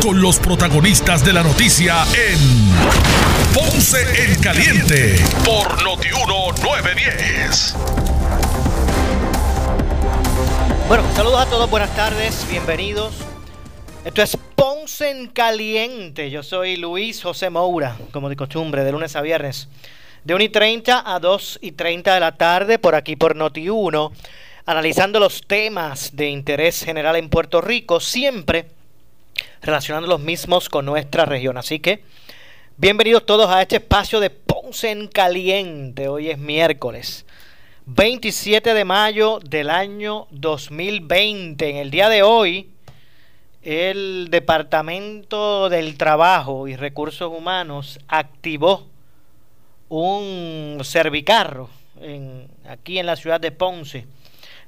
con los protagonistas de la noticia en Ponce en Caliente por Notiuno 910. Bueno, saludos a todos, buenas tardes, bienvenidos. Esto es Ponce en Caliente. Yo soy Luis José Moura, como de costumbre, de lunes a viernes, de 1 y 30 a 2 y 30 de la tarde, por aquí por Noti1, analizando los temas de interés general en Puerto Rico, siempre relacionando los mismos con nuestra región. Así que, bienvenidos todos a este espacio de Ponce en Caliente. Hoy es miércoles. 27 de mayo del año 2020. En el día de hoy, el Departamento del Trabajo y Recursos Humanos activó un servicarro en, aquí en la ciudad de Ponce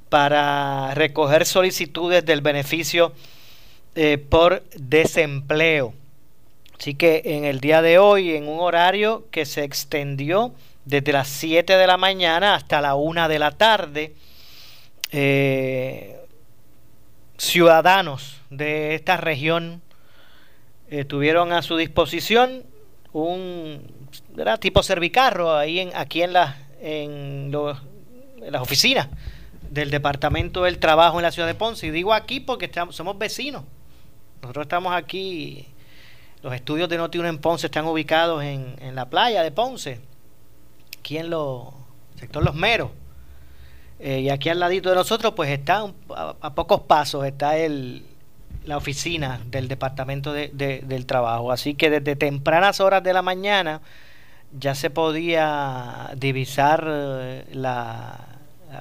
para recoger solicitudes del beneficio eh, por desempleo. Así que en el día de hoy, en un horario que se extendió desde las 7 de la mañana hasta la 1 de la tarde, eh, ciudadanos de esta región eh, tuvieron a su disposición un tipo servicarro ahí en, aquí en, la, en, en las oficinas del Departamento del Trabajo en la ciudad de Ponce. Y digo aquí porque estamos, somos vecinos. Nosotros estamos aquí, los estudios de Noti1 en Ponce están ubicados en, en la playa de Ponce, aquí en el sector Los Meros. Eh, y aquí al ladito de nosotros, pues está a, pocos pasos, está el, la oficina del Departamento de, del Trabajo. Así que desde tempranas horas de la mañana ya se podía divisar eh, la,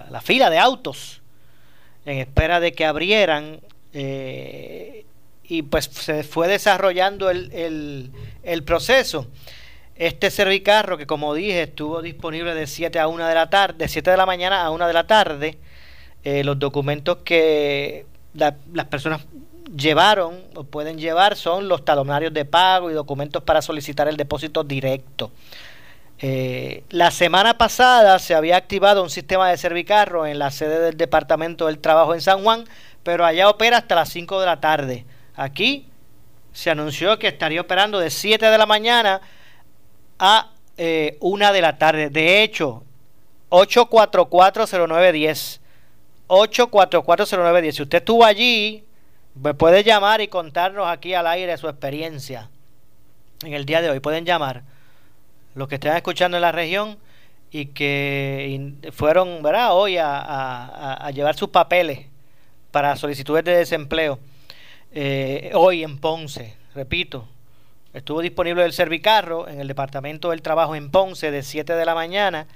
la, fila de autos en espera de que abrieran. Eh, y pues se fue desarrollando el, el, proceso. Este servicarro, que como dije, estuvo disponible de 7 a 1 de la tarde, de 7 de la mañana a 1 de la tarde, eh, los documentos que las personas llevaron o pueden llevar son los talonarios de pago y documentos para solicitar el depósito directo. Eh, la semana pasada se había activado un sistema de servicarro en la sede del Departamento del Trabajo en San Juan, pero allá opera hasta las 5 de la tarde. Aquí se anunció que estaría operando de 7 de la mañana a eh, una de la tarde. De hecho, 8440910. 8440910. Si usted estuvo allí, me puede llamar y contarnos aquí al aire su experiencia en el día de hoy. Pueden llamar los que estén escuchando en la región y que fueron ¿verdad? hoy a, llevar sus papeles para solicitudes de desempleo. Eh, hoy en Ponce, repito, Estuvo disponible el servicarro en el Departamento del Trabajo en Ponce de 7 de la mañana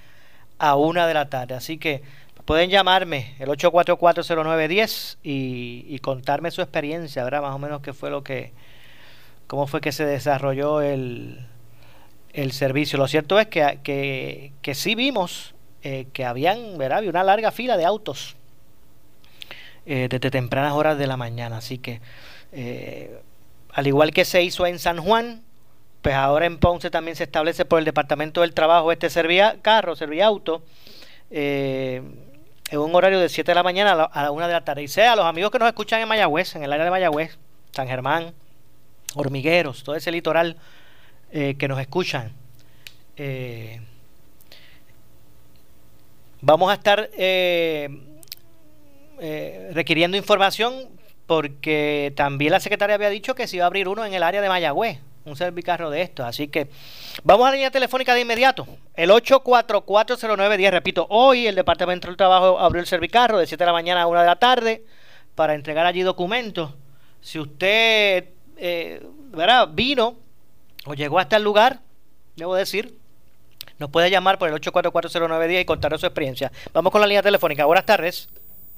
a 1 de la tarde. Así que pueden llamarme el 8440910 y, y contarme su experiencia, ¿verdad? Más o menos qué fue lo que, cómo fue que se desarrolló el, el servicio. Lo cierto es que, que, sí vimos eh, que habían, ¿verdad? Había una larga fila de autos eh, desde tempranas horas de la mañana. Así que eh, al igual que se hizo en San Juan, pues ahora en Ponce también se establece por el Departamento del Trabajo este servia carro, serviauto, eh, en un horario de 7 de la mañana a la 1 de la tarde. Y sea a los amigos que nos escuchan en Mayagüez, en el área de Mayagüez, San Germán, Hormigueros, todo ese litoral que nos escuchan. Vamos a estar eh, requiriendo información porque también la secretaria había dicho que se iba a abrir uno en el área de Mayagüez, un servicarro de estos. Así que vamos a la línea telefónica de inmediato, el 8440910. Repito, hoy el Departamento del Trabajo abrió el servicarro de 7 de la mañana a 1 de la tarde para entregar allí documentos. Si usted eh, vino o llegó hasta el lugar, debo decir, nos puede llamar por el 8440910 y contarnos su experiencia. Vamos con la línea telefónica. Buenas tardes.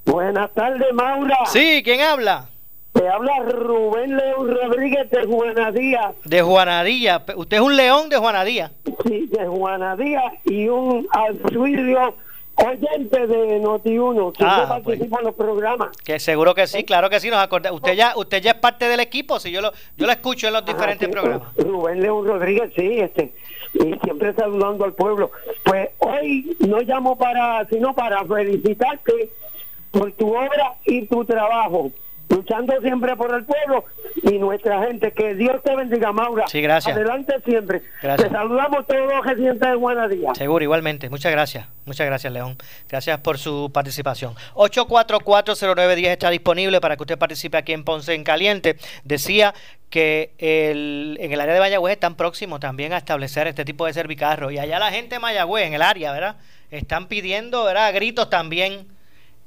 Buenas tardes, Maura. Sí, ¿quién habla? Te habla Rubén León Rodríguez de Juanadía. De Juanadía. ¿Usted es un león de Juanadía? Sí, de Juanadía y un auxilio oyente de Noti1 que ah, participa pues. en los programas. Que seguro que sí, claro que sí, nos acordamos. Usted ya usted ya es parte del equipo, si yo lo yo lo escucho en los ah, diferentes programas. Rubén León Rodríguez, sí, este y siempre saludando al pueblo. Pues hoy no llamo para sino para felicitarte por tu obra y tu trabajo. luchando siempre por el pueblo y nuestra gente. Que Dios te bendiga, Maura. Sí, gracias. Adelante siempre. Te saludamos todos los residentes de Buenos Seguro, igualmente. Muchas gracias. Muchas gracias, León. Gracias por su participación. 8440910 está disponible para que usted participe aquí en Ponce en Caliente. Decía que el, en el área de Mayagüez están próximos también a establecer este tipo de servicarro. Y allá la gente de Mayagüez, en el área, ¿verdad? Están pidiendo, ¿verdad? gritos también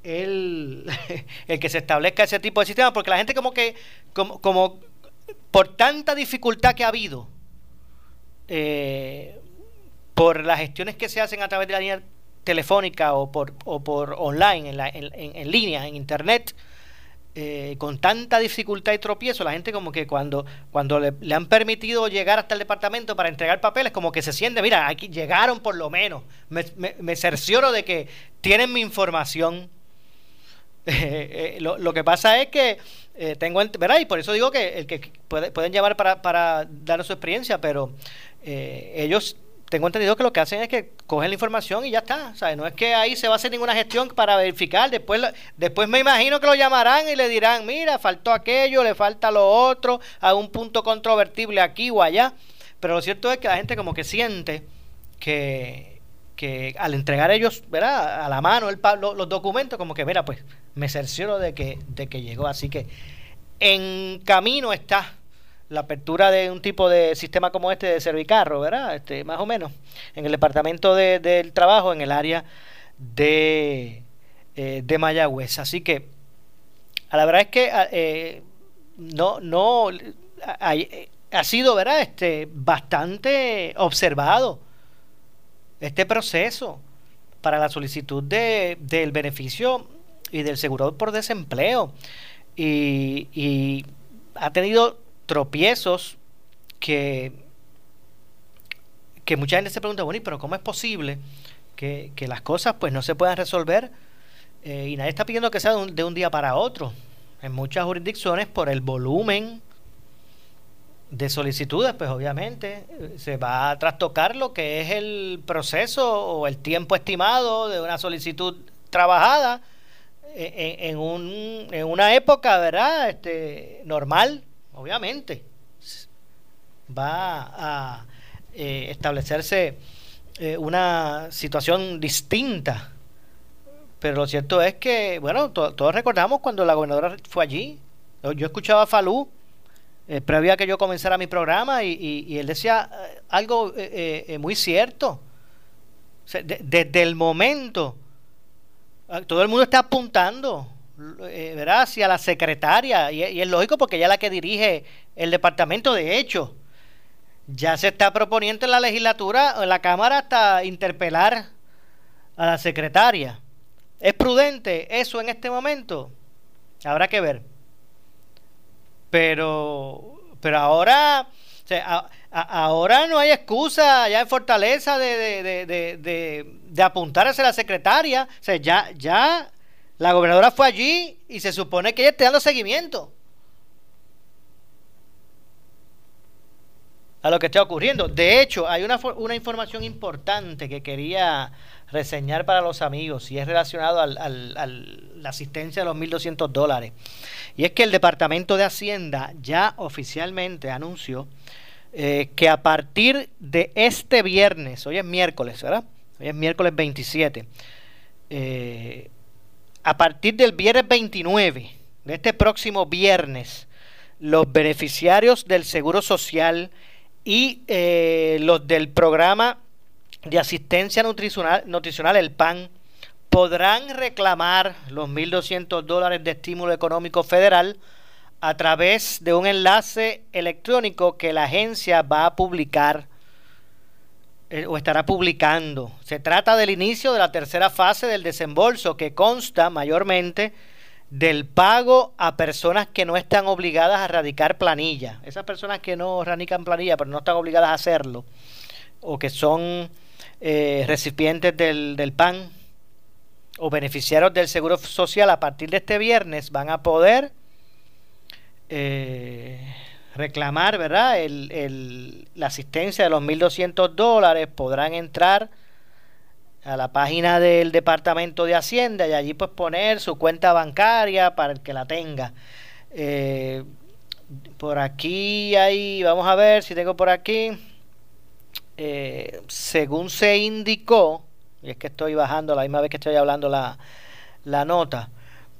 el, el que se establezca ese tipo de sistema, porque la gente como que, como, como por tanta dificultad que ha habido, eh, por las gestiones que se hacen a través de la línea telefónica o por, o por online, en, la, en, en, línea, en internet, eh, con tanta dificultad y tropiezo, la gente como que cuando, cuando le, han permitido llegar hasta el departamento para entregar papeles, como que se siente, mira, aquí llegaron por lo menos, me, me, me cercioro de que tienen mi información Eh, lo, lo, que pasa es que eh, tengo, ¿verdad? Y por eso digo que el que pueden llamar para, para darnos su experiencia, pero eh, ellos tengo entendido que lo que hacen es que cogen la información y ya está. O no es que ahí se va a hacer ninguna gestión para verificar. Después, después me imagino que lo llamarán y le dirán, mira, faltó aquello, le falta lo otro, a un punto controvertible aquí o allá. Pero lo cierto es que la gente como que siente que, que al entregar ellos, ¿verdad? A la mano el, los documentos, como que, mira, pues me cercioro de que, de que llegó. Así que en camino está la apertura de un tipo de sistema como este de Servicarro, ¿verdad? Este, más o menos, en el departamento de, del trabajo, en el área de, eh, de Mayagüez. Así que, a la verdad es que eh, no, no, ha, ha, sido, ¿verdad? Este, bastante observado este proceso para la solicitud de, del beneficio y del seguro por desempleo. Y, ha tenido tropiezos que, que mucha gente se pregunta, bueno, pero ¿cómo es posible que, las cosas pues no se puedan resolver? Eh, y nadie está pidiendo que sea de un día para otro. En muchas jurisdicciones, por el volumen de solicitudes, pues obviamente eh, se va a trastocar lo que es el proceso o el tiempo estimado de una solicitud trabajada en, un, en una época, ¿verdad? Este, normal, obviamente, va a eh, establecerse eh, una situación distinta. Pero lo cierto es que, bueno, todos recordamos cuando la gobernadora fue allí. Yo, escuchaba a Falú eh, previo a que yo comenzara mi programa y, él decía algo muy cierto. desde el momento Ah, todo el mundo está apuntando eh, ¿verdad? hacia la secretaria. Y, es lógico porque ella es la que dirige el departamento de hecho. Ya se está proponiendo en la legislatura en la cámara hasta interpelar a la secretaria. Es prudente eso en este momento habrá que ver pero pero ahora ahora no hay excusa ya en Fortaleza de, apuntar hacia la secretaria. O sea, ya, ya la gobernadora fue allí y se supone que ella está dando seguimiento a lo que está ocurriendo. De hecho, hay una, una información importante que quería reseñar para los amigos y es relacionado a la asistencia de los 1.200 dólares. Y es que el Departamento de Hacienda ya oficialmente anunció eh, que a partir de este viernes, hoy es miércoles, ¿verdad? Hoy es miércoles 27. Eh, a partir del viernes 29, de este próximo viernes, los beneficiarios del Seguro Social y eh, los del programa de asistencia nutricional, nutricional, el PAN, podrán reclamar los 1.200 dólares de estímulo económico federal a través de un enlace electrónico que la agencia va a publicar eh, o estará publicando. Se trata del inicio de la tercera fase del desembolso que consta mayormente del pago a personas que no están obligadas a radicar planilla. Esas personas que no radican planilla pero no están obligadas a hacerlo o que son eh, recipientes del, del PAN o beneficiarios del Seguro Social a partir de este viernes van a poder eh, reclamar, ¿verdad? El, la asistencia de los 1.200 dólares, podrán entrar a la página del Departamento de Hacienda y allí pues poner su cuenta bancaria para el que la tenga. Eh, por aquí hay, vamos a ver si tengo por aquí, eh, según se indicó, y es que estoy bajando la misma vez que estoy hablando la, la nota,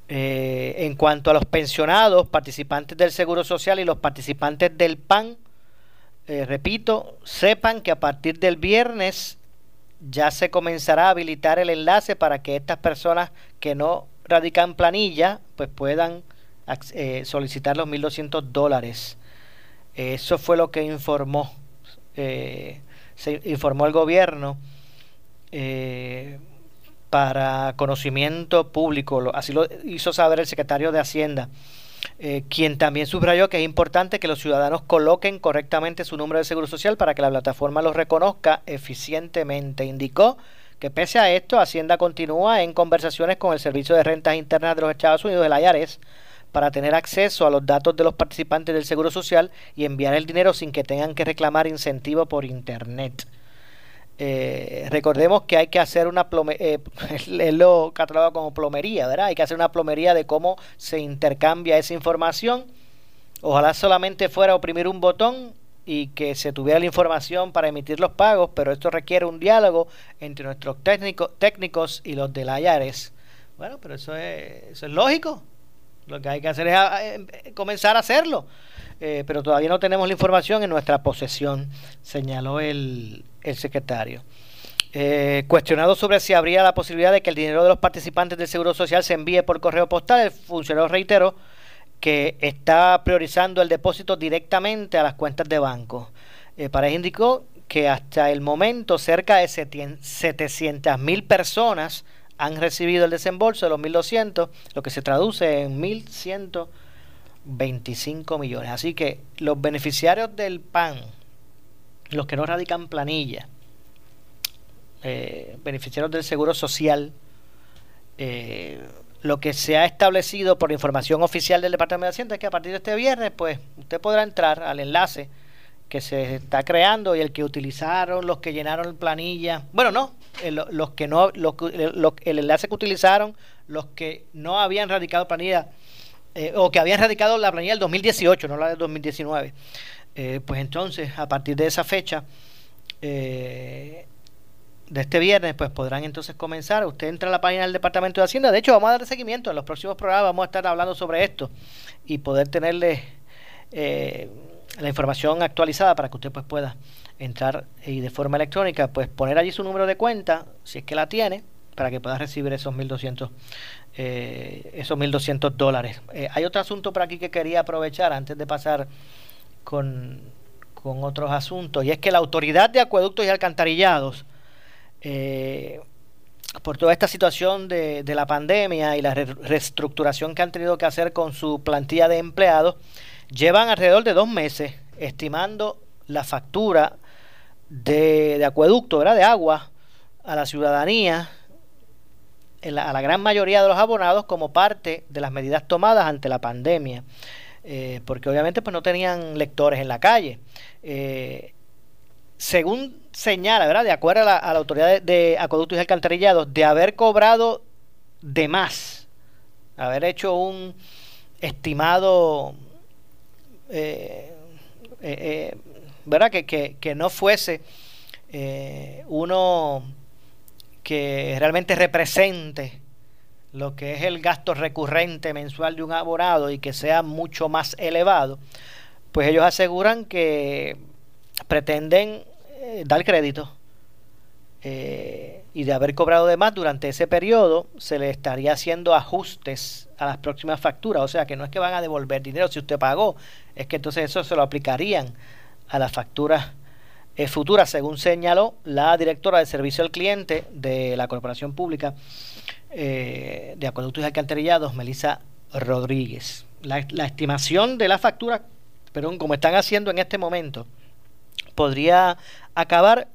eh, en cuanto a los pensionados, participantes del Seguro Social y los participantes del PAN, repito, sepan que a partir del viernes ya se comenzará a habilitar el enlace para que estas personas que no radican planilla pues puedan eh, solicitar los 1.200 dólares. Eso fue lo que informó, eh, se informó el gobierno eh, para conocimiento público, así lo hizo saber el secretario de Hacienda. quien también subrayó que es importante que los ciudadanos coloquen correctamente su número de seguro social para que la plataforma los reconozca eficientemente. Indicó que pese a esto, Hacienda continúa en conversaciones con el Servicio de Rentas Internas de los Estados Unidos, el IRS, para tener acceso a los datos de los participantes del Seguro Social y enviar el dinero sin que tengan que reclamar incentivo por Internet. Eh, recordemos que hay que hacer una plomería, eh, lo catalogado como plomería, ¿verdad? Hay que hacer una plomería de cómo se intercambia esa información. Ojalá solamente fuera oprimir un botón y que se tuviera la información para emitir los pagos, pero esto requiere un diálogo entre nuestros técnicos, y los de la IARES. Bueno, pero eso es, eso es lógico. Lo que hay que hacer es em, comenzar a hacerlo. Eh, pero todavía no tenemos la información en nuestra posesión, señaló el, el secretario. Eh, cuestionado sobre si habría la posibilidad de que el dinero de los participantes del Seguro Social se envíe por correo postal, el funcionario reiteró que está priorizando el depósito directamente a las cuentas de banco. Eh, Pareja indicó que hasta el momento cerca de 700 mil personas han recibido el desembolso de los 1.200, lo que se traduce en 1.125 millones. Así que los beneficiarios del PAN, los que no radican planilla, eh, beneficiarios del Seguro Social, eh, lo que se ha establecido por información oficial del Departamento de Hacienda es que a partir de este viernes, pues usted podrá entrar al enlace que se está creando y el que utilizaron, los que llenaron planilla, bueno, no, los que no, los, el enlace que utilizaron, los que no habían radicado planilla eh, o que habían radicado la planilla del 2018, no la del 2019, eh, pues entonces a partir de esa fecha eh, de este viernes, pues podrán entonces comenzar. Usted entra a la página del Departamento de Hacienda. De hecho, vamos a dar seguimiento. En los próximos programas vamos a estar hablando sobre esto y poder tenerle la información actualizada para que usted pues pueda entrar y de forma electrónica pues poner allí su número de cuenta si es que la tiene para que pueda recibir esos 1200 eh, esos 1200 dólares. Eh, hay otro asunto por aquí que quería aprovechar antes de pasar con, con otros asuntos y es que la autoridad de acueductos y alcantarillados eh, por toda esta situación de, de la pandemia y la reestructuración que han tenido que hacer con su plantilla de empleados llevan alrededor de dos meses estimando la factura de, acueducto, ¿verdad? de agua a la ciudadanía, a la gran mayoría de los abonados como parte de las medidas tomadas ante la pandemia, eh, porque obviamente pues no tenían lectores en la calle. Eh, según señala, ¿verdad? de acuerdo a la, autoridad de, de, acueductos y alcantarillados, de haber cobrado de más, haber hecho un estimado eh, eh, ¿verdad? Que, que, no fuese eh, uno que realmente represente lo que es el gasto recurrente mensual de un abonado y que sea mucho más elevado, pues ellos aseguran que pretenden dar crédito y de haber cobrado de más durante ese periodo se le estaría haciendo ajustes a las próximas facturas. O sea que no es que van a devolver dinero si usted pagó, es que entonces eso se lo aplicarían a las facturas eh, futuras, según señaló la directora de servicio al cliente de la Corporación Pública eh, de Acueductos y Alcantarillados, Melissa Rodríguez. La, la estimación de la factura, pero como están haciendo en este momento, podría acabar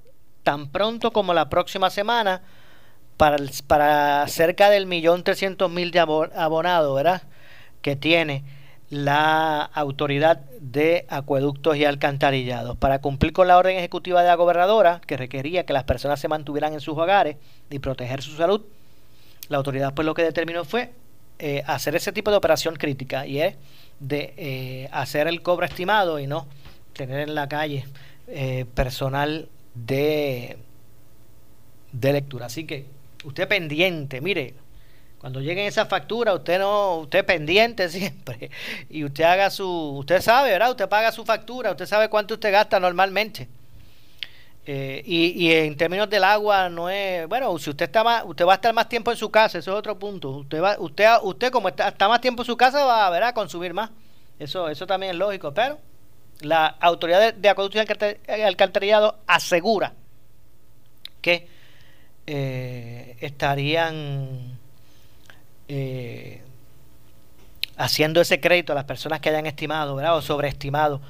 tan pronto como la próxima semana para, para cerca del millón trescientos mil de abonados, ¿verdad? Que tiene la autoridad de acueductos y alcantarillados para cumplir con la orden ejecutiva de la gobernadora que requería que las personas se mantuvieran en sus hogares y proteger su salud. La autoridad pues lo que determinó fue eh, hacer ese tipo de operación crítica y es de eh, hacer el cobro estimado y no tener en la calle eh, personal de, de lectura. Así que usted pendiente, mire, cuando lleguen esas facturas, usted no, usted pendiente siempre y usted haga su, usted sabe, ¿verdad? Usted paga su factura, usted sabe cuánto usted gasta normalmente. Eh, y, en términos del agua no es, bueno, si usted está más, usted va a estar más tiempo en su casa, eso es otro punto. Usted va, usted, usted como está, más tiempo en su casa va a, a consumir más. Eso, eso también es lógico, pero la autoridad de, de acueducto y alcantarillado asegura que eh, estarían eh, haciendo ese crédito a las personas que hayan estimado o sobreestimado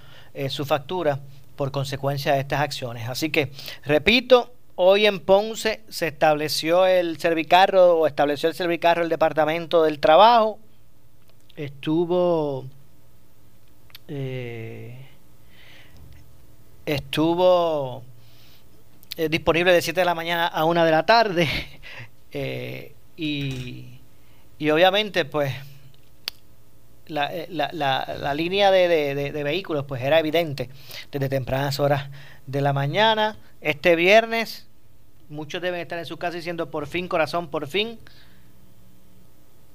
su factura por consecuencia de estas acciones. Así que, repito, hoy en Ponce se estableció el servicarro o estableció el servicarro el Departamento del Trabajo. Estuvo... Eh, estuvo eh, disponible de 7 de la mañana a 1 de la tarde eh, y, y obviamente pues eh, la, la, la, línea de, de, vehículos pues era evidente desde tempranas horas de la mañana. Este viernes muchos deben estar en su casa diciendo por fin, corazón, por fin.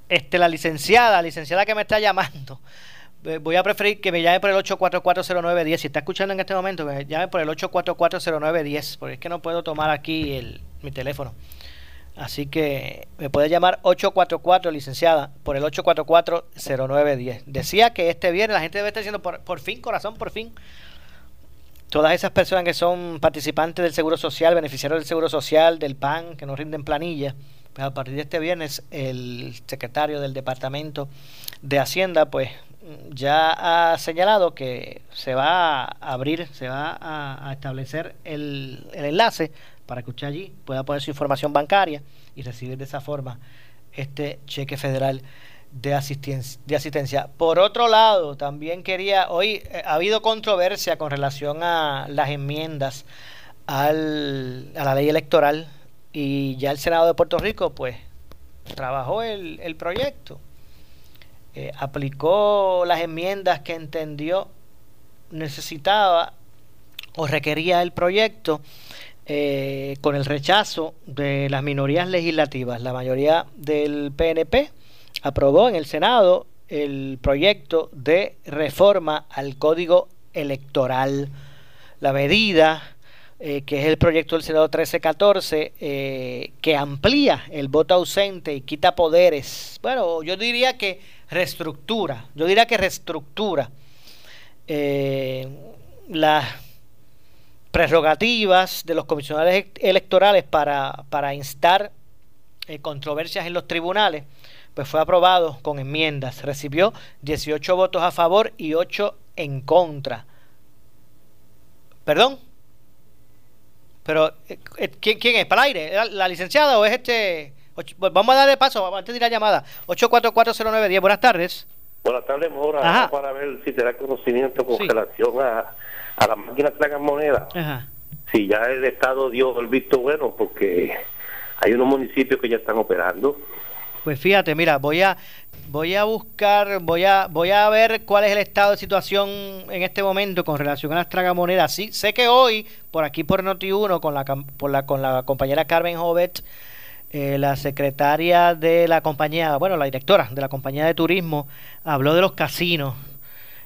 Este, la licenciada, la licenciada que me está llamando, voy a preferir que me llame por el 8440910. Si está escuchando en este momento, me llame por el 8440910, porque es que no puedo tomar aquí el, mi teléfono. Así que me puede llamar 844, licenciada, por el 844-0910. Decía que este viernes la gente debe estar diciendo, por, por fin, corazón, por fin. Todas esas personas que son participantes del Seguro Social, beneficiarios del Seguro Social, del PAN, que no rinden planilla, pues a partir de este viernes el secretario del Departamento de Hacienda, pues ya ha señalado que se va a abrir, se va a, establecer el, el enlace para que usted allí pueda poner su información bancaria y recibir de esa forma este cheque federal de asistencia, de asistencia. Por otro lado, también quería, hoy eh, ha habido controversia con relación a las enmiendas al, a la ley electoral y ya el Senado de Puerto Rico pues trabajó el, el proyecto, eh, aplicó las enmiendas que entendió necesitaba o requería el proyecto eh, con el rechazo de las minorías legislativas. La mayoría del PNP aprobó en el Senado el proyecto de reforma al Código Electoral. La medida, eh, que es el proyecto del Senado 1314, eh, que amplía el voto ausente y quita poderes. Bueno, yo diría que reestructura, yo diría que reestructura las prerrogativas de los comisionados electorales para, para instar eh, controversias en los tribunales, pues fue aprobado con enmiendas. Recibió 18 votos a favor y 8 en contra. ¿Perdón? Pero, eh, eh, ¿quién, quién es? ¿Para el aire? ¿La, licenciada o es este...? Vamos a darle paso antes de ir a la llamada. 8440910, buenas tardes. Buenas tardes, Mora. Para ver si te da conocimiento con relación a a las máquinas tragan moneda. Si ya el Estado dio el visto bueno, porque hay unos municipios que ya están operando. Pues fíjate, mira, voy a voy a buscar, voy a voy a ver cuál es el estado de situación en este momento con relación a las tragamonedas. Sí, sé que hoy por aquí por Noti1 con la por la con la compañera Carmen Jovet eh, la secretaria de la compañía, bueno, la directora de la compañía de turismo habló de los casinos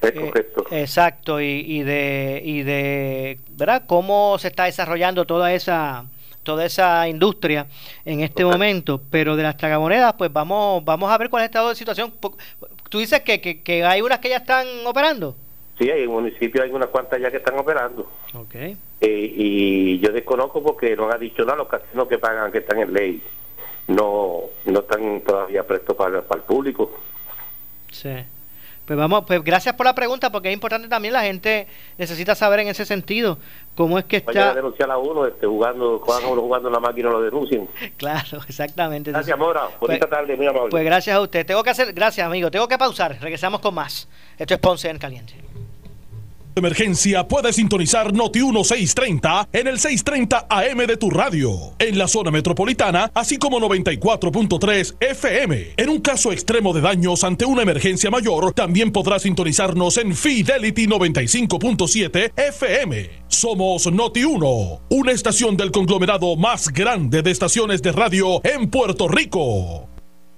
eh, exacto, y, y, de, y de, ¿verdad? Cómo se está desarrollando toda esa toda esa industria en este momento, pero de las tragamonedas, pues vamos vamos a ver cuál es el estado de situación. Tú dices que, que, hay unas que ya están operando. Sí, hay municipios, hay unas cuantas ya que están operando. Okay. Eh, y yo desconozco porque no han dicho nada los casinos que pagan, que están en ley, no no están todavía prestos para, para el público. Sí. Pues vamos, pues gracias por la pregunta, porque es importante también la gente necesita saber en ese sentido cómo es que está. Vaya a denunciar a uno, este, jugando, cuando jugando en la máquina lo denuncien. Claro, exactamente. Gracias, Mora. Bonita pues, tarde, muy amable. Pues gracias a usted. Tengo que hacer, gracias, amigo. Tengo que pausar. Regresamos con más. Esto es Ponce en Caliente. Emergencia puede sintonizar Noti 1630 en el 630 AM de tu radio, en la zona metropolitana, así como 94.3 FM. En un caso extremo de daños ante una emergencia mayor, también podrás sintonizarnos en Fidelity 95.7 FM. Somos Noti 1, una estación del conglomerado más grande de estaciones de radio en Puerto Rico.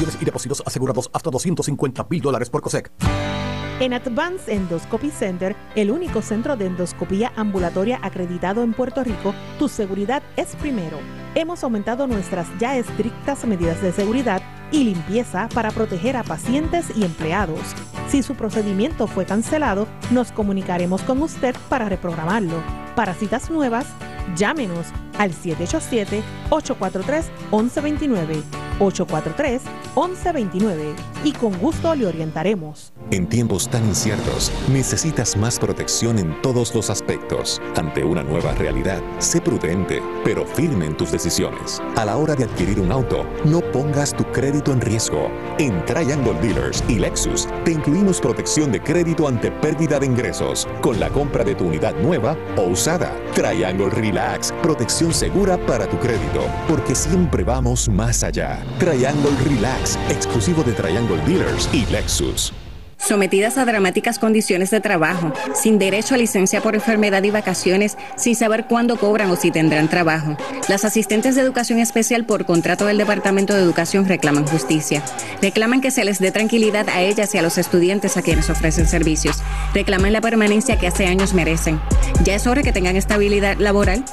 Y depósitos asegurados hasta 250 mil dólares por COSEC. En Advanced Endoscopy Center, el único centro de endoscopía ambulatoria acreditado en Puerto Rico, tu seguridad es primero. Hemos aumentado nuestras ya estrictas medidas de seguridad y limpieza para proteger a pacientes y empleados. Si su procedimiento fue cancelado, nos comunicaremos con usted para reprogramarlo. Para citas nuevas, llámenos al 787-843-1129. 843-1129 y con gusto le orientaremos. En tiempos tan inciertos, necesitas más protección en todos los aspectos. Ante una nueva realidad, sé prudente, pero firme en tus decisiones. A la hora de adquirir un auto, no pongas tu crédito en riesgo. En Triangle Dealers y Lexus, te incluimos protección de crédito ante pérdida de ingresos con la compra de tu unidad nueva o usada. Triangle Relax, protección segura para tu crédito, porque siempre vamos más allá. Triangle Relax, exclusivo de Triangle Dealers y Lexus sometidas a dramáticas condiciones de trabajo, sin derecho a licencia por enfermedad y vacaciones, sin saber cuándo cobran o si tendrán trabajo. Las asistentes de educación especial por contrato del Departamento de Educación reclaman justicia. Reclaman que se les dé tranquilidad a ellas y a los estudiantes a quienes ofrecen servicios. Reclaman la permanencia que hace años merecen. Ya es hora que tengan estabilidad laboral.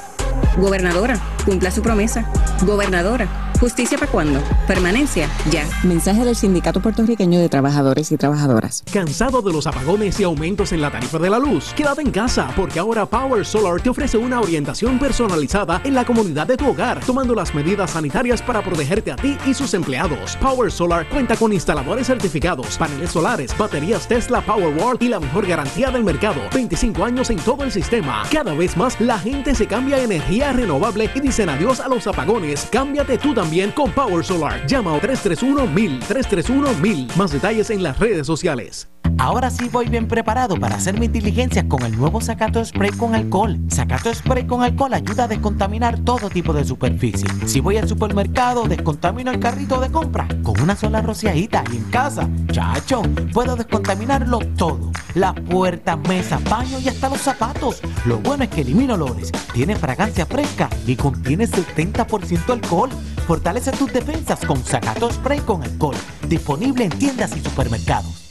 Gobernadora, cumpla su promesa. Gobernadora, ¿Justicia para cuándo? Permanencia, ya. Mensaje del Sindicato Puertorriqueño de Trabajadores y Trabajadoras. ¿Cansado de los apagones y aumentos en la tarifa de la luz? Quédate en casa porque ahora Power Solar te ofrece una orientación personalizada en la comunidad de tu hogar, tomando las medidas sanitarias para protegerte a ti y sus empleados. Power Solar cuenta con instaladores certificados, paneles solares, baterías Tesla Powerwall y la mejor garantía del mercado. 25 años en todo el sistema. Cada vez más la gente se cambia a energía renovable y dicen adiós a los apagones. Cámbiate tú también con Power Solar. Llama a 331-1000, 331-1000. Más detalles en las redes sociales. Ahora sí voy bien preparado para hacer mis diligencias con el nuevo Sacato Spray con alcohol. Sacato Spray con alcohol ayuda a descontaminar todo tipo de superficie. Si voy al supermercado, descontamino el carrito de compra con una sola rociadita y en casa, chacho, puedo descontaminarlo todo. La puerta, mesa, baño y hasta los zapatos. Lo bueno es que elimina olores, tiene fragancia fresca y contiene 70% alcohol. Fortalece tus defensas con Sacato Spray con alcohol. Disponible en tiendas y supermercados.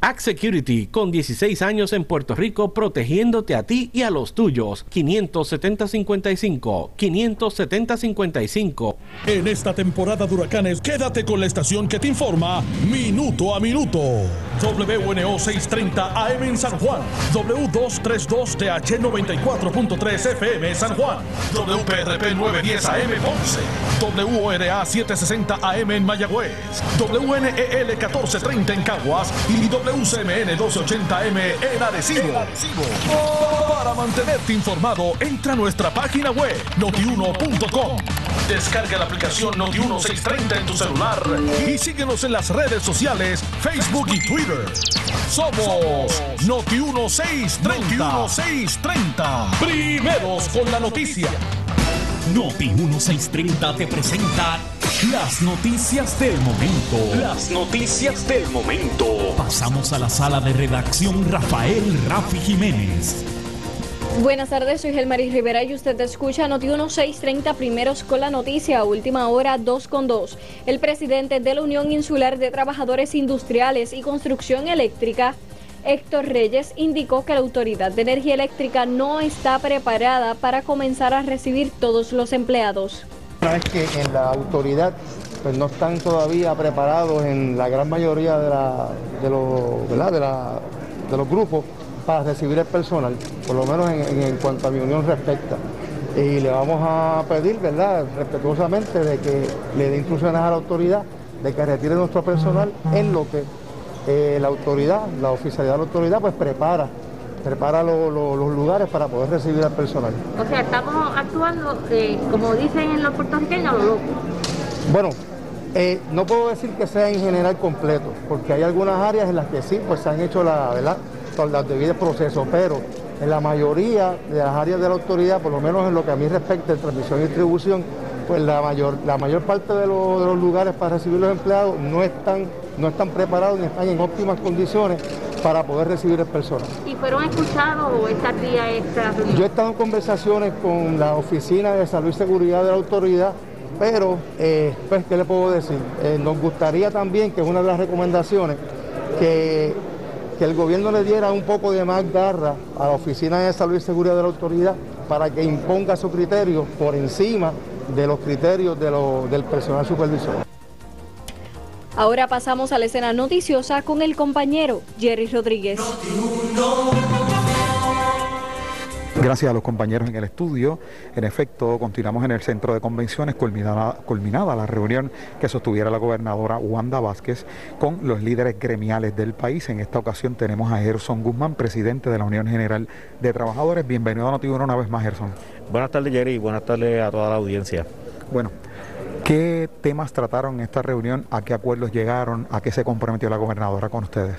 Act Security, con 16 años en Puerto Rico, protegiéndote a ti y a los tuyos. 570-55, 570-55. En esta temporada de huracanes, quédate con la estación que te informa minuto a minuto. WNO 630 AM en San Juan, W232TH 94.3 FM San Juan, WPRP 910 AM Ponce, WORA 760 AM en Mayagüez, WNEL 1430 en Caguas y W WCMN 1280M en Arecibo. Para mantenerte informado, entra a nuestra página web notiuno.com. Descarga la aplicación Noti1630 en tu celular y síguenos en las redes sociales, Facebook y Twitter. Somos Noti1630. Noti1630. Primeros con la noticia. Noti1630 te presenta las noticias del momento. Las noticias del momento. Pasamos a la sala de redacción Rafael Rafi Jiménez. Buenas tardes, soy Gelmaris Rivera y usted escucha Noti 1630 primeros con la noticia, última hora 2 con 2. El presidente de la Unión Insular de Trabajadores Industriales y Construcción Eléctrica, Héctor Reyes, indicó que la Autoridad de Energía Eléctrica no está preparada para comenzar a recibir todos los empleados. Vez que en la autoridad pues no están todavía preparados en la gran mayoría de, de, los, de, los grupos para recibir el personal, por lo menos en, cuanto a mi unión respecta. Y le vamos a pedir, ¿verdad?, respetuosamente de que le dé instrucciones a la autoridad de que retire nuestro personal en lo que eh, la autoridad, la oficialidad de la autoridad, pues prepara prepara los lugares para poder recibir al personal. O sea, estamos actuando, eh, como dicen en los puertorriqueños, lo loco. Bueno, eh, no puedo decir que sea en general completo, porque hay algunas áreas en las que sí, pues se han hecho la, ¿verdad? los debidos procesos, pero en la mayoría de las áreas de la autoridad, por lo menos en lo que a mí respecta en transmisión y distribución, pues la mayor, la mayor parte de, los lugares para recibir los empleados no están, no están preparados ni están en óptimas condiciones para poder recibir el personal. ¿Y fueron escuchados o esta día esta Yo he estado en conversaciones con la Oficina de Salud y Seguridad de la Autoridad, pero, eh, pues, ¿qué le puedo decir? Eh, nos gustaría también, que es una de las recomendaciones, que, que el gobierno le diera un poco de más garra a la Oficina de Salud y Seguridad de la Autoridad para que imponga su criterio por encima de los criterios del personal supervisor. Ahora pasamos a la escena noticiosa con el compañero Jerry Rodríguez. Gracias a los compañeros en el estudio. En efecto, continuamos en el centro de convenciones, culminada, culminada, la reunión que sostuviera la gobernadora Wanda Vázquez con los líderes gremiales del país. En esta ocasión tenemos a Gerson Guzmán, presidente de la Unión General de Trabajadores. Bienvenido a Notiuno una vez más, Gerson. Buenas tardes, Jerry, y buenas tardes a toda la audiencia. Bueno, ¿Qué temas trataron en esta reunión? ¿A qué acuerdos llegaron? ¿A qué se comprometió la gobernadora con ustedes?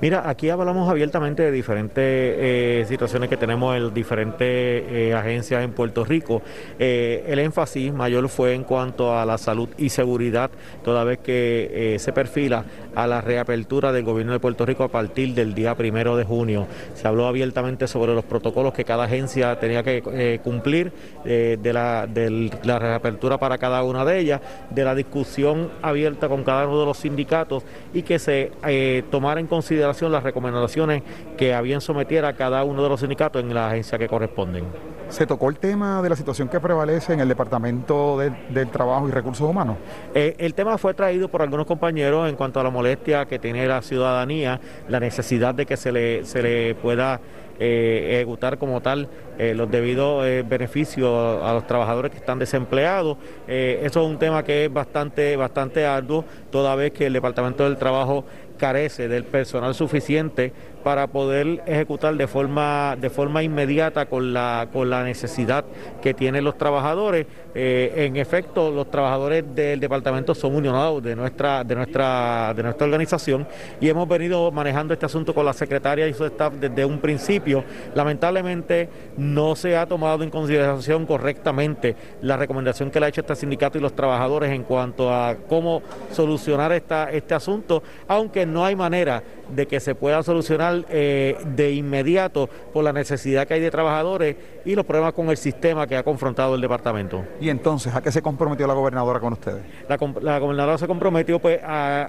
Mira, aquí hablamos abiertamente de diferentes eh, situaciones que tenemos en diferentes eh, agencias en Puerto Rico. Eh, el énfasis mayor fue en cuanto a la salud y seguridad, toda vez que se perfila a la reapertura del gobierno de Puerto Rico a partir del día primero de junio. Se habló abiertamente sobre los protocolos que cada agencia tenía que cumplir de, la, de la reapertura para cada una de ellas, de la discusión abierta con cada uno de los sindicatos y que se eh, tomara en consideración las recomendaciones que habían sometiera a cada uno de los sindicatos en la agencia que corresponden. ¿Se tocó el tema de la situación que prevalece en el Departamento del Trabajo y Recursos Humanos? Eh, el tema fue traído por algunos compañeros en cuanto a la molestia que tiene la ciudadanía, la necesidad de que se le, se le pueda eh, ejecutar como tal eh, los debidos eh, beneficios a los trabajadores que están desempleados. eso es un tema que es bastante, bastante arduo, toda vez que el Departamento del Trabajo carece del personal suficiente para poder ejecutar de forma de forma inmediata con la con la necesidad que tienen los trabajadores eh, en efecto los trabajadores del departamento son unionados de nuestra de nuestra de nuestra organización y hemos venido manejando este asunto con la secretaria y su staff desde un principio. Lamentablemente no se ha tomado en consideración correctamente la recomendación que le ha hecho este sindicato y los trabajadores en cuanto a cómo solucionar esta este asunto aunque no hay manera de que se pueda solucionar eh, de inmediato por la necesidad que hay de trabajadores y los problemas con el sistema que ha confrontado el departamento. ¿Y entonces a qué se comprometió la gobernadora con ustedes? La, gobernadora se comprometió pues a,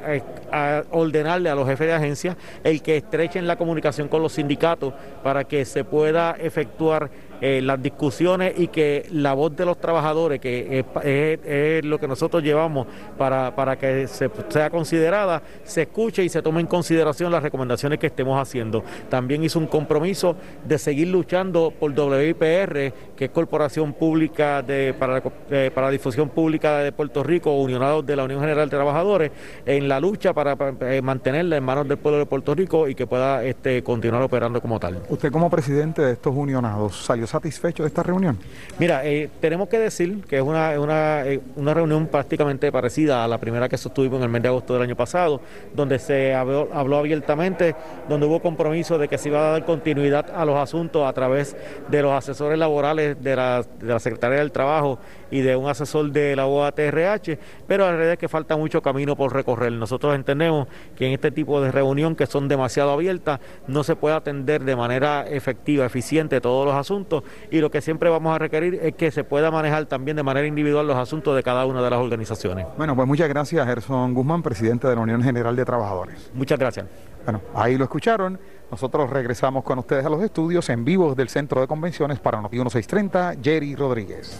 a, ordenarle a los jefes de agencia el que estrechen la comunicación con los sindicatos para que se pueda efectuar eh, las discusiones y que la voz de los trabajadores, que es, lo que nosotros llevamos para, para que se, sea considerada, se escuche y se tome en consideración las recomendaciones que estemos haciendo. También hizo un compromiso de seguir luchando por WIPR, que es Corporación Pública de, para, eh, para la Difusión Pública de Puerto Rico, unionados de la Unión General de Trabajadores, en la lucha para, eh, mantenerla en manos del pueblo de Puerto Rico y que pueda este, continuar operando como tal. Usted como presidente de estos unionados, ¿salió satisfecho de esta reunión? Mira, eh, tenemos que decir que es una, una, una, reunión prácticamente parecida a la primera que sostuvimos en el mes de agosto del año pasado, donde se habló, habló abiertamente, donde hubo compromiso de que se iba a dar continuidad a los asuntos a través de los asesores laborales de la, de la Secretaría del Trabajo y de un asesor de la OATRH, pero la realidad es que falta mucho camino por recorrer. Nosotros entendemos que en este tipo de reunión que son demasiado abiertas no se puede atender de manera efectiva, eficiente todos los asuntos y lo que siempre vamos a requerir es que se pueda manejar también de manera individual los asuntos de cada una de las organizaciones. Bueno, pues muchas gracias Gerson Guzmán, presidente de la Unión General de Trabajadores. Muchas gracias. Bueno, ahí lo escucharon. Nosotros regresamos con ustedes a los estudios en vivo del Centro de Convenciones para Noti 1630, Jerry Rodríguez.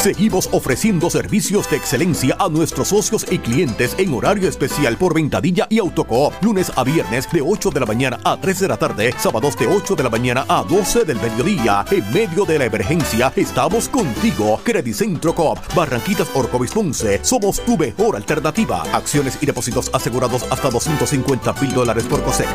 Seguimos ofreciendo servicios de excelencia a nuestros socios y clientes en horario especial por Ventadilla y Autocoop, lunes a viernes de 8 de la mañana a 3 de la tarde, sábados de 8 de la mañana a 12 del mediodía. En medio de la emergencia, estamos contigo. Credicentro Coop, Barranquitas Orcovis Ponce, somos tu mejor alternativa. Acciones y depósitos asegurados hasta 250 mil dólares por cosecha.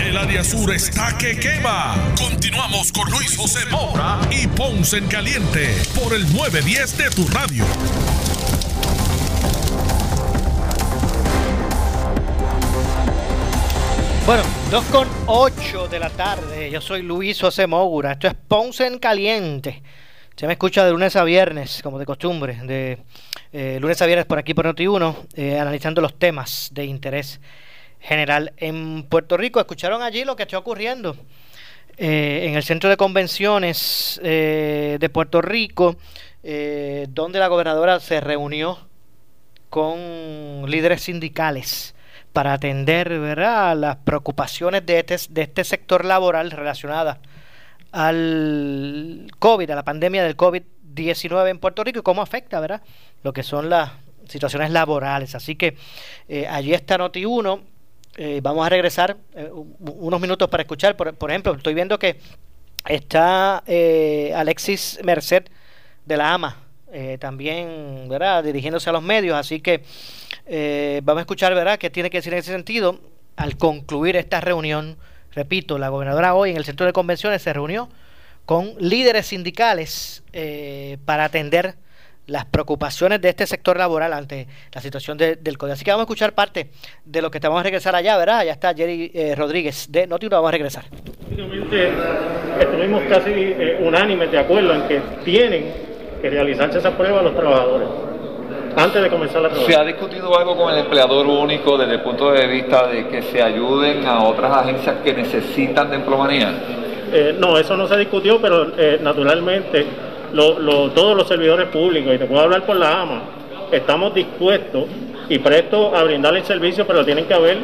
El área sur está que quema. Continuamos con Luis José Moura y Ponce en Caliente por el 910 de tu radio. Bueno, 2 con 8 de la tarde. Yo soy Luis José Moura. Esto es Ponce en Caliente. Se me escucha de lunes a viernes, como de costumbre, de eh, lunes a viernes por aquí por Noti1, eh, analizando los temas de interés general en Puerto Rico. Escucharon allí lo que está ocurriendo eh, en el centro de convenciones eh, de Puerto Rico, eh, donde la gobernadora se reunió con líderes sindicales para atender ¿verdad? las preocupaciones de este, de este sector laboral relacionada al COVID, a la pandemia del COVID-19 en Puerto Rico y cómo afecta ¿verdad? lo que son las situaciones laborales. Así que allí está Noti 1 eh, vamos a regresar eh, unos minutos para escuchar. Por, ejemplo, estoy viendo que está eh, Alexis Merced de la AMA también, ¿verdad? Dirigiéndose a los medios. Así que vamos a escuchar, ¿verdad?, qué tiene que decir en ese sentido al concluir esta reunión. Repito, la gobernadora hoy en el centro de convenciones se reunió con líderes sindicales para atender las preocupaciones de este sector laboral ante la situación del COVID. Así que vamos a escuchar parte de lo que te vamos a regresar allá, ¿verdad? Allá está Jerry eh, Rodríguez de Noti vamos a regresar. Estuvimos casi eh, unánimes de acuerdo en que tienen que realizarse esas pruebas los trabajadores antes de comenzar la prueba. ¿Se ha discutido algo con el empleador único desde el punto de vista de que se ayuden a otras agencias que necesitan de emplomanía? Eh, no, eso no se discutió, pero naturalmente todos los servidores públicos, y te puedo hablar por la AMA, estamos dispuestos y prestos a brindarle el servicio, pero tienen que haber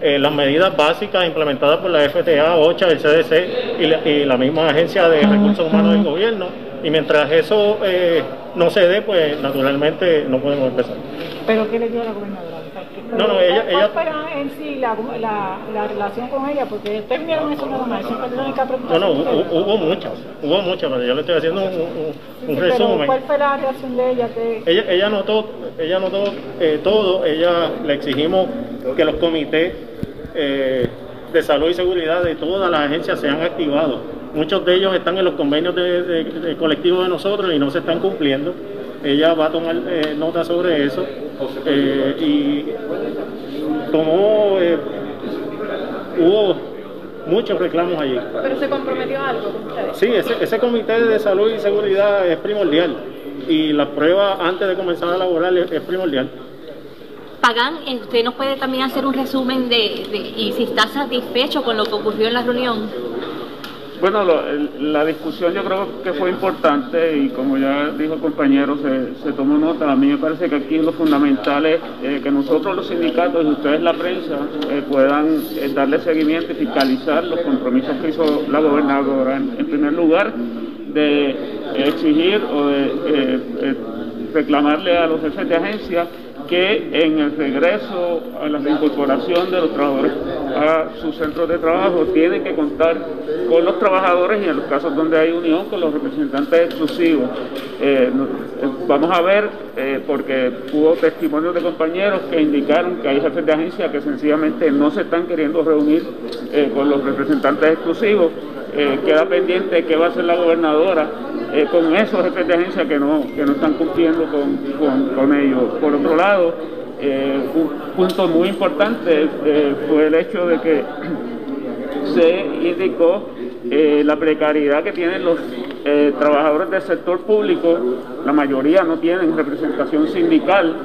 eh, las medidas básicas implementadas por la FTA, OCHA, el CDC y la, y la misma Agencia de Recursos Humanos del Gobierno. Y mientras eso eh, no se dé, pues naturalmente no podemos empezar. ¿Pero qué le dio a la gobernadora? No, no, ella... ella en sí la, la, la, relación con ella? Porque terminaron eso nada más, eso fue la única pregunta. No, no, hubo, muchas, hubo muchas, pero yo le estoy haciendo un, un, resumen. ¿Cuál fue la reacción de ella? Que... Ella, ella notó, ella notó eh, todo, ella le exigimos que los comités eh, de salud y seguridad de todas las agencias sean activados muchos de ellos están en los convenios de, colectivos de nosotros y no se están cumpliendo. Ella va a tomar eh, nota sobre eso eh, y tomó, eh, hubo muchos reclamos allí. ¿Pero se comprometió algo con ustedes? Sí, ese, ese comité de salud y seguridad es primordial y la prueba antes de comenzar a laborar es, primordial. Pagán, usted nos puede también hacer un resumen de, y si está satisfecho con lo que ocurrió en la reunión. Bueno, la discusión yo creo que fue importante y como ya dijo el compañero, se, tomó nota. A mí me parece que aquí lo fundamental es eh, que nosotros los sindicatos y ustedes la prensa eh, puedan eh, darle seguimiento y fiscalizar los compromisos que hizo la gobernadora. En, primer lugar, de exigir o de reclamarle a los jefes de agencia que en el regreso a la reincorporación de los trabajadores a sus centros de trabajo tienen que contar con los trabajadores y en los casos donde hay unión con los representantes exclusivos. Eh, eh, vamos a ver, eh, porque hubo testimonios de compañeros que indicaron que hay jefes de agencia que sencillamente no se están queriendo reunir con los representantes exclusivos. Queda pendiente qué va a hacer la gobernadora con esos jefes de agencia que no, que no están cumpliendo con, con ellos. Por otro lado, eh, un punto muy importante eh, fue el hecho de que se indicó eh, la precariedad que tienen los trabajadores del sector público, la mayoría no tienen representación sindical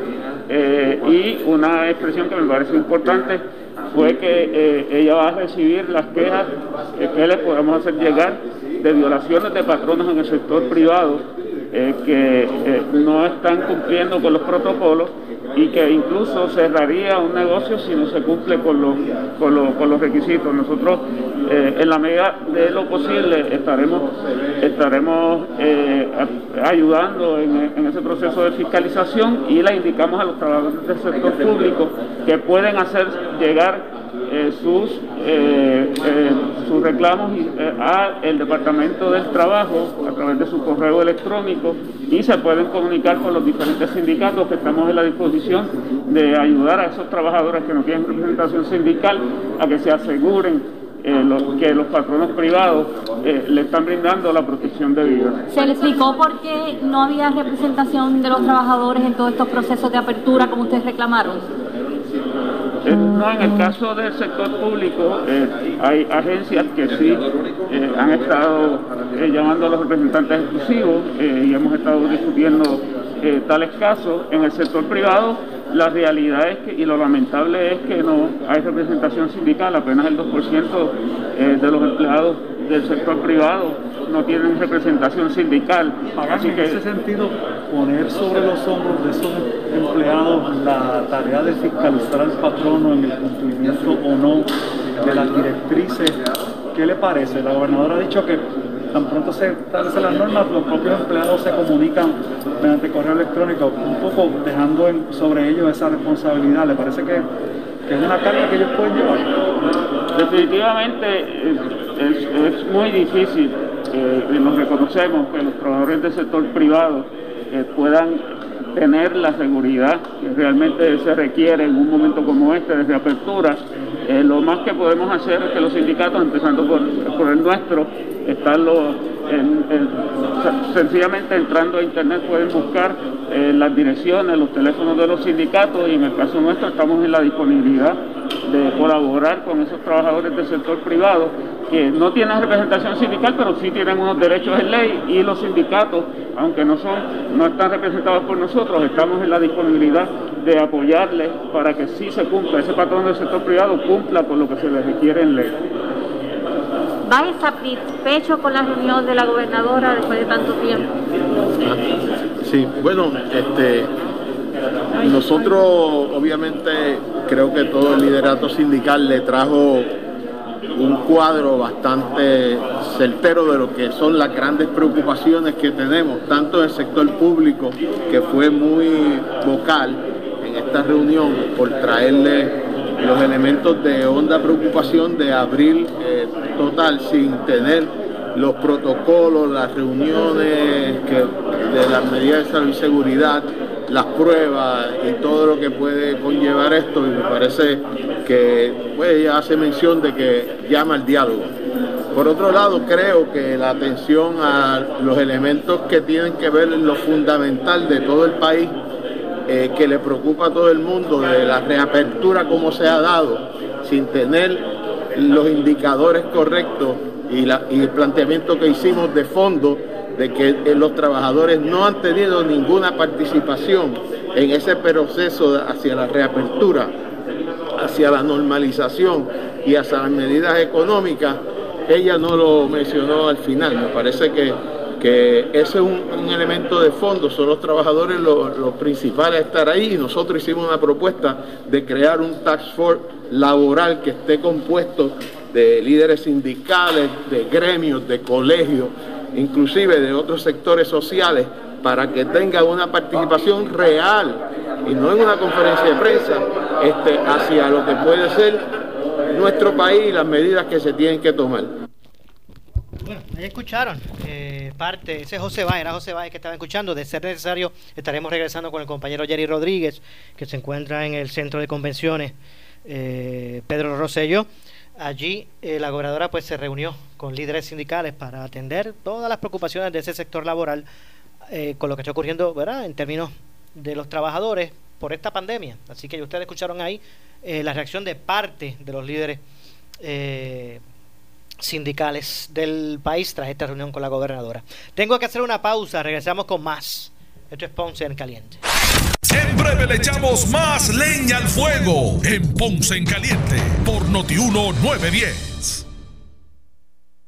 y una expresión que me parece importante fue que ella va a recibir las quejas que le podemos hacer llegar de violaciones de patronos en el sector privado que no están cumpliendo con los protocolos y que incluso cerraría un negocio si no se cumple con los, con los, requisitos. Nosotros, eh, en la medida de lo posible, estaremos, estaremos eh, ayudando en, ese proceso de fiscalización y le indicamos a los trabajadores del sector público que pueden hacer llegar eh, sus, eh, eh, sus reclamos al Departamento del Trabajo a través de su correo electrónico y se pueden comunicar con los diferentes sindicatos que estamos en la disposición de ayudar a esos trabajadores que no tienen representación sindical a que se aseguren que los patronos privados le están brindando la protección de vida. ¿Se le explicó por qué no había representación de los trabajadores en todos estos procesos de apertura como ustedes reclamaron? Eh, no, en el caso del sector público eh, hay agencias que sí eh, han estado llamando a los representantes exclusivos y hemos estado discutiendo tales casos. En el sector privado la realidad es que, y lo lamentable es que no hay representación sindical, apenas el 2% de los empleados del sector privado no tienen representación sindical. Así que, en ese sentido, poner sobre los hombros de esos empleados la tarea de fiscalizar al patrono en el cumplimiento o no de las directrices, ¿qué le parece? La gobernadora ha dicho que tan pronto se establecen las normas, los propios empleados se comunican mediante correo electrónico, un poco dejando sobre ellos esa responsabilidad. ¿Le parece que, es una carga que ellos pueden llevar? Definitivamente eh, es, muy difícil, eh, y nos reconocemos, que los trabajadores del sector privado eh, puedan tener la seguridad que realmente se requiere en un momento como este de reapertura. Eh, lo más que podemos hacer es que los sindicatos, empezando por, por el nuestro, están sencillamente entrando a internet pueden buscar eh, las direcciones, los teléfonos de los sindicatos y en el caso nuestro estamos en la disponibilidad de colaborar con esos trabajadores del sector privado que no tienen representación sindical, pero sí tienen unos derechos en ley y los sindicatos, aunque no son, no están representados por nosotros, estamos en la disponibilidad de apoyarles para que sí se cumpla, ese patrón del sector privado cumpla con lo que se les requiere en ley. ¿Va satisfecho con la reunión de la gobernadora después de tanto tiempo? Sí, bueno, este, nosotros obviamente creo que todo el liderato sindical le trajo un cuadro bastante certero de lo que son las grandes preocupaciones que tenemos, tanto en el sector público, que fue muy vocal en esta reunión por traerle los elementos de honda preocupación de abril eh, total sin tener los protocolos, las reuniones que, de las medidas de salud y seguridad, las pruebas y todo lo que puede conllevar esto y me parece que hace mención de que llama al diálogo. Por otro lado, creo que la atención a los elementos que tienen que ver en lo fundamental de todo el país, eh, que le preocupa a todo el mundo, de la reapertura como se ha dado, sin tener los indicadores correctos y, y el planteamiento que hicimos de fondo de que eh, los trabajadores no han tenido ninguna participación en ese proceso hacia la reapertura, hacia la normalización y hacia las medidas económicas, ella no lo mencionó al final. Me parece que, que ese es un, elemento de fondo, son los trabajadores los, principales a estar ahí y nosotros hicimos una propuesta de crear un tax force laboral que esté compuesto de líderes sindicales, de gremios, de colegios, inclusive de otros sectores sociales, para que tenga una participación real y no en una conferencia de prensa este, hacia lo que puede ser nuestro país y las medidas que se tienen que tomar. Bueno, ahí escucharon eh, parte, ese José Báez, era José Báez que estaba escuchando, de ser necesario estaremos regresando con el compañero Jerry Rodríguez, que se encuentra en el centro de convenciones eh, Pedro Rosello. Allí eh, la gobernadora pues se reunió con líderes sindicales para atender todas las preocupaciones de ese sector laboral eh, con lo que está ocurriendo ¿verdad? en términos de los trabajadores por esta pandemia. Así que ustedes escucharon ahí eh, la reacción de parte de los líderes sindicales del país tras esta reunión con la gobernadora. Tengo que hacer una pausa, regresamos con más. Esto es Ponce en Caliente. En breve le echamos más leña al fuego en Ponce en Caliente por Notiuno 910.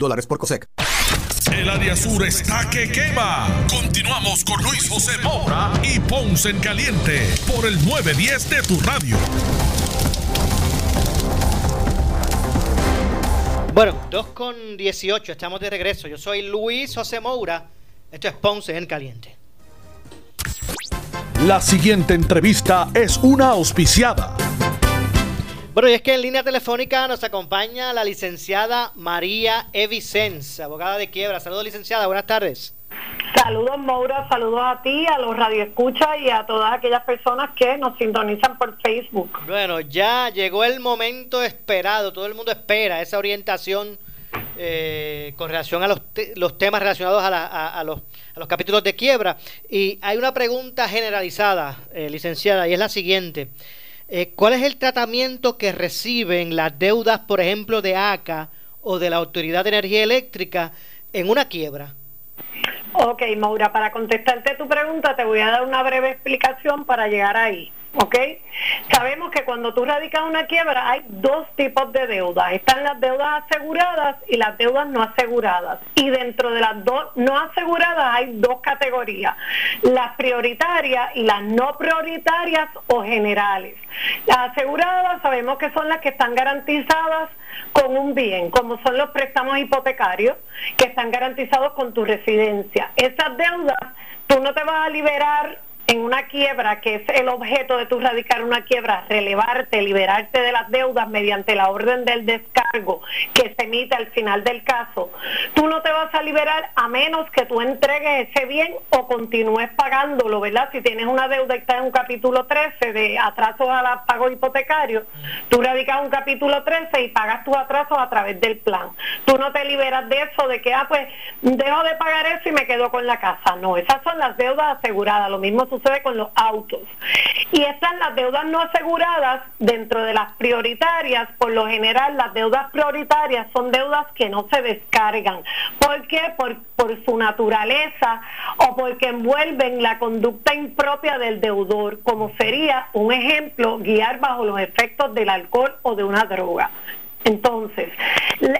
dólares por COSEC. El área sur está que quema. Continuamos con Luis José Moura y Ponce en Caliente por el 910 de tu radio. Bueno, 2 con 18, estamos de regreso. Yo soy Luis José Moura. Esto es Ponce en Caliente. La siguiente entrevista es una auspiciada. Bueno, y es que en línea telefónica nos acompaña la licenciada María Evicens, abogada de quiebra. Saludos, licenciada, buenas tardes. Saludos, Maura, saludos a ti, a los radioescuchas y a todas aquellas personas que nos sintonizan por Facebook. Bueno, ya llegó el momento esperado, todo el mundo espera esa orientación eh, con relación a los, los temas relacionados a, los, a, los, capítulos de quiebra. Y hay una pregunta generalizada, eh, licenciada, y es la siguiente. Eh, ¿Cuál es el tratamiento que reciben las deudas, por ejemplo, de ACA o de la Autoridad de Energía Eléctrica en una quiebra? Ok, Maura, para contestarte tu pregunta te voy a dar una breve explicación para llegar ahí. ¿Ok? Sabemos que cuando tú radicas una quiebra hay dos tipos de deudas. Están las deudas aseguradas y las deudas no aseguradas. Y dentro de las dos no aseguradas hay dos categorías, las prioritarias y las no prioritarias o generales. Las aseguradas sabemos que son las que están garantizadas con un bien, como son los préstamos hipotecarios, que están garantizados con tu residencia. Esas deudas tú no te vas a liberar en una quiebra, que es el objeto de tu radicar una quiebra, relevarte, liberarte de las deudas mediante la orden del descargo que se emite al final del caso, tú no te vas a liberar a menos que tú entregues ese bien o continúes pagándolo, ¿verdad? Si tienes una deuda y está en un capítulo 13 de atrasos a pagos hipotecarios, tú radicas un capítulo 13 y pagas tus atrasos a través del plan. Tú no te liberas de eso, de que, ah, pues dejo de pagar eso y me quedo con la casa. No, esas son las deudas aseguradas. Lo mismo sucede sucede con los autos. Y están las deudas no aseguradas dentro de las prioritarias. Por lo general, las deudas prioritarias son deudas que no se descargan. ¿Por qué? Por, por su naturaleza o porque envuelven la conducta impropia del deudor, como sería un ejemplo, guiar bajo los efectos del alcohol o de una droga. Entonces,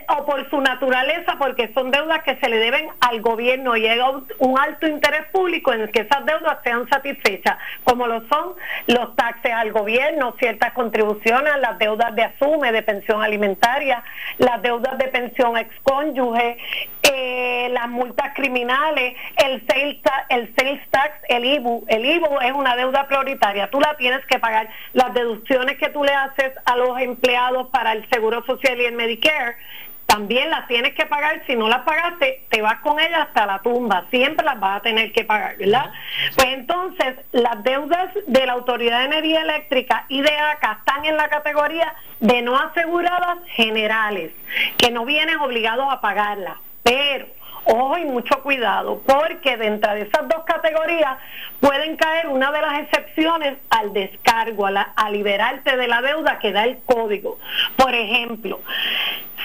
o por su naturaleza, porque son deudas que se le deben al gobierno y llega un alto interés público en que esas deudas sean satisfechas, como lo son los taxes al gobierno, ciertas contribuciones, las deudas de asume, de pensión alimentaria, las deudas de pensión excónyuge, eh, las multas criminales, el sales, tax, el sales tax, el IBU. El IBU es una deuda prioritaria, tú la tienes que pagar. Las deducciones que tú le haces a los empleados para el seguro social y el Medicare, también las tienes que pagar. Si no las pagaste, te vas con ellas hasta la tumba. Siempre las vas a tener que pagar, ¿verdad? Pues entonces, las deudas de la Autoridad de Energía Eléctrica y de ACA están en la categoría de no aseguradas generales, que no vienen obligados a pagarlas. Pero Ojo y mucho cuidado, porque dentro de esas dos categorías pueden caer una de las excepciones al descargo, a, liberarte de la deuda que da el código. Por ejemplo,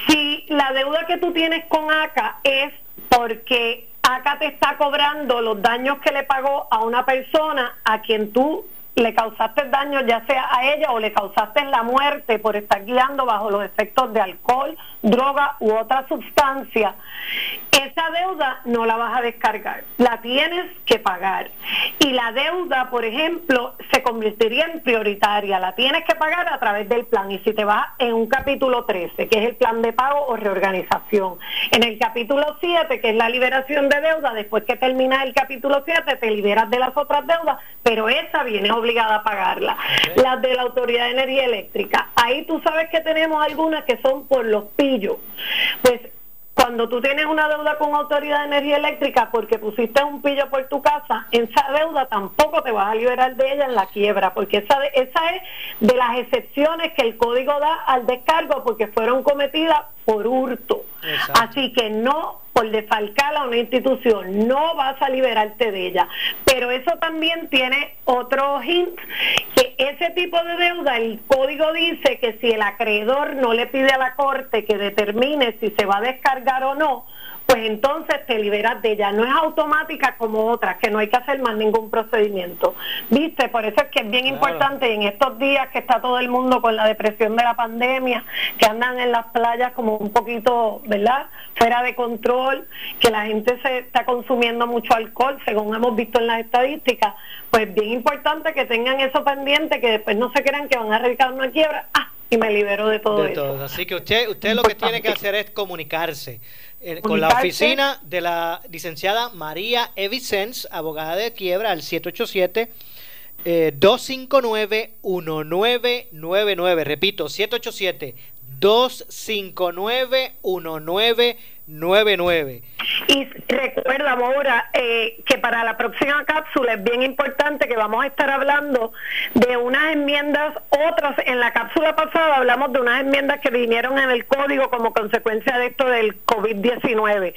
si la deuda que tú tienes con ACA es porque ACA te está cobrando los daños que le pagó a una persona a quien tú le causaste daño ya sea a ella o le causaste la muerte por estar guiando bajo los efectos de alcohol, droga u otra sustancia, esa deuda no la vas a descargar, la tienes que pagar. Y la deuda, por ejemplo, se convertiría en prioritaria, la tienes que pagar a través del plan. Y si te vas en un capítulo 13, que es el plan de pago o reorganización, en el capítulo 7, que es la liberación de deuda, después que termina el capítulo 7, te liberas de las otras deudas, pero esa viene obligada a pagarla. Las de la Autoridad de Energía Eléctrica, ahí tú sabes que tenemos algunas que son por los Pues cuando tú tienes una deuda con Autoridad de Energía Eléctrica porque pusiste un pillo por tu casa, esa deuda tampoco te vas a liberar de ella en la quiebra, porque esa, esa es de las excepciones que el código da al descargo porque fueron cometidas por hurto. Así que no por defalcar a una institución, no vas a liberarte de ella. Pero eso también tiene otro hint, que ese tipo de deuda, el código dice que si el acreedor no le pide a la corte que determine si se va a descargar o no, pues entonces te liberas de ella. No es automática como otras, que no hay que hacer más ningún procedimiento. ¿Viste? Por eso es que es bien importante en estos días que está todo el mundo con la depresión de la pandemia, que andan en las playas como un poquito, ¿verdad? Fuera de control, que la gente se está consumiendo mucho alcohol, según hemos visto en las estadísticas, pues bien importante que tengan eso pendiente, que después no se crean que van a radicar una quiebra. Ah, y me libero de todo eso. Así que usted, usted lo que tiene que hacer es comunicarse eh, con la oficina de la licenciada María Evicens, abogada de quiebra, al 787 259 1999. Repito, 787 259 1999. Y recuerda, ahora eh, que para la próxima cápsula es bien importante que vamos a estar hablando de unas enmiendas, otras, en la cápsula pasada hablamos de unas enmiendas que vinieron en el código como consecuencia de esto del COVID-19.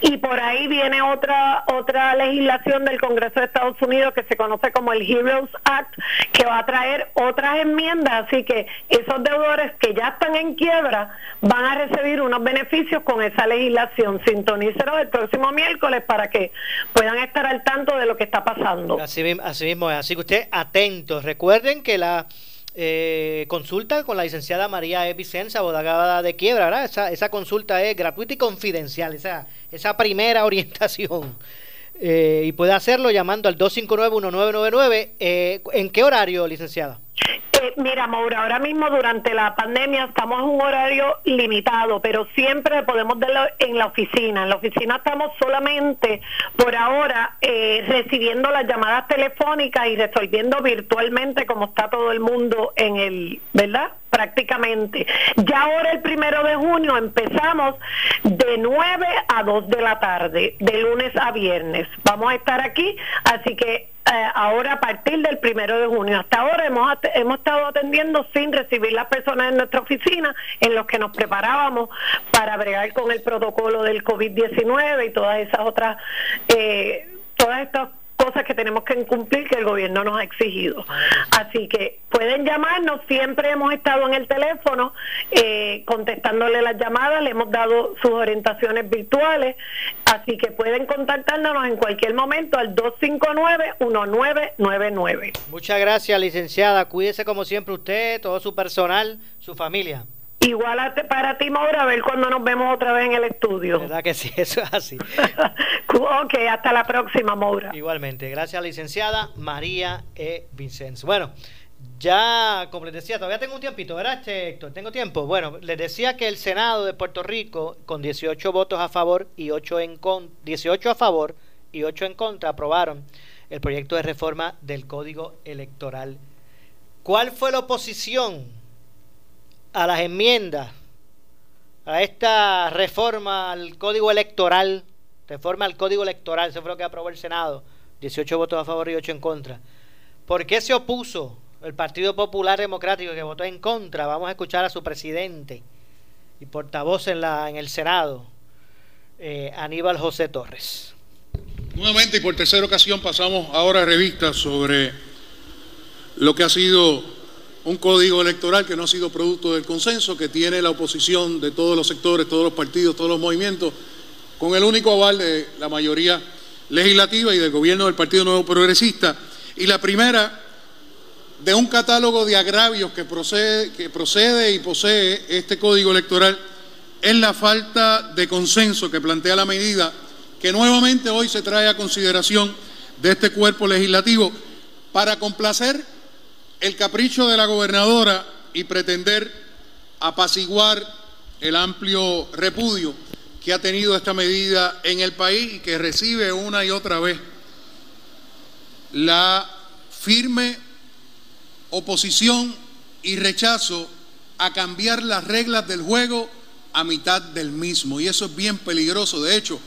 Y por ahí viene otra, otra legislación del Congreso de Estados Unidos que se conoce como el Heroes Act, que va a traer otras enmiendas, así que esos deudores que ya están en quiebra van a recibir unos beneficios con esa legislación. Sintoníceros el próximo miércoles para que puedan estar al tanto de lo que está pasando. Así, mismo es. Así que usted atentos. Recuerden que la eh, consulta con la licenciada María E. Vicenza, abogada de quiebra. Esa, esa consulta es gratuita y confidencial, esa, esa primera orientación. Eh, y puede hacerlo llamando al 259-1999. Eh, ¿En qué horario, licenciada? Eh, mira, Maura, ahora mismo durante la pandemia estamos en un horario limitado, pero siempre podemos verlo en la oficina. En la oficina estamos solamente por ahora eh, recibiendo las llamadas telefónicas y resolviendo virtualmente como está todo el mundo en el, ¿verdad? prácticamente. Ya ahora el primero de junio empezamos de 9 a 2 de la tarde, de lunes a viernes. Vamos a estar aquí, así que eh, ahora a partir del primero de junio. Hasta ahora hemos, hemos estado atendiendo sin recibir las personas en nuestra oficina en los que nos preparábamos para bregar con el protocolo del COVID-19 y todas esas otras, eh, todas estas cosas que tenemos que cumplir que el gobierno nos ha exigido. Así que pueden llamarnos, siempre hemos estado en el teléfono eh, contestándole las llamadas, le hemos dado sus orientaciones virtuales, así que pueden contactarnos en cualquier momento al 259-1999. Muchas gracias, licenciada. Cuídese como siempre usted, todo su personal, su familia. Igual a te- para ti, Maura, a ver cuando nos vemos otra vez en el estudio. ¿Verdad que sí? Eso es así. ok, hasta la próxima, Maura. Igualmente, gracias licenciada María E. Vincenzo. Bueno, ya, como les decía, todavía tengo un tiempito, ¿verdad, este, Héctor? ¿Tengo tiempo? Bueno, les decía que el Senado de Puerto Rico, con 18 votos a favor y 8 en contra, 18 a favor y 8 en contra, aprobaron el proyecto de reforma del Código Electoral. ¿Cuál fue la oposición a las enmiendas, a esta reforma al Código Electoral? Reforma al Código Electoral, eso fue lo que aprobó el Senado. 18 votos a favor y 8 en contra. ¿Por qué se opuso el Partido Popular Democrático que votó en contra? Vamos a escuchar a su presidente y portavoz en, la, en el Senado, eh, Aníbal José Torres. Nuevamente y por tercera ocasión pasamos ahora a revista sobre lo que ha sido un código electoral que no ha sido producto del consenso, que tiene la oposición de todos los sectores, todos los partidos, todos los movimientos, con el único aval de la mayoría legislativa y del gobierno del Partido Nuevo Progresista. Y la primera de un catálogo de agravios que procede, que procede y posee este código electoral es la falta de consenso que plantea la medida que nuevamente hoy se trae a consideración de este cuerpo legislativo para complacer el capricho de la gobernadora y pretender apaciguar el amplio repudio que ha tenido esta medida en el país y que recibe una y otra vez la firme oposición y rechazo a cambiar las reglas del juego a mitad del mismo. Y eso es bien peligroso. De hecho,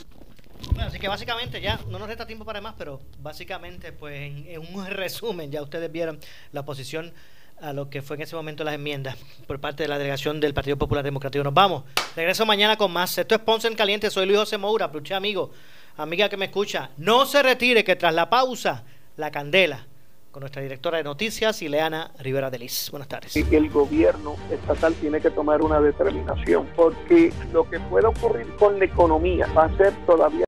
Bueno, así que básicamente ya no nos resta tiempo para más, pero básicamente, pues en, un resumen, ya ustedes vieron la oposición a lo que fue en ese momento las enmiendas por parte de la delegación del Partido Popular Democrático. Nos vamos. Regreso mañana con más. Esto es Ponce en Caliente. Soy Luis José Moura, peluche amigo, amiga que me escucha. No se retire, que tras la pausa, la candela con nuestra directora de noticias, Ileana Rivera Delis. Buenas tardes. el gobierno estatal tiene que tomar una determinación, porque lo que pueda ocurrir con la economía va a ser todavía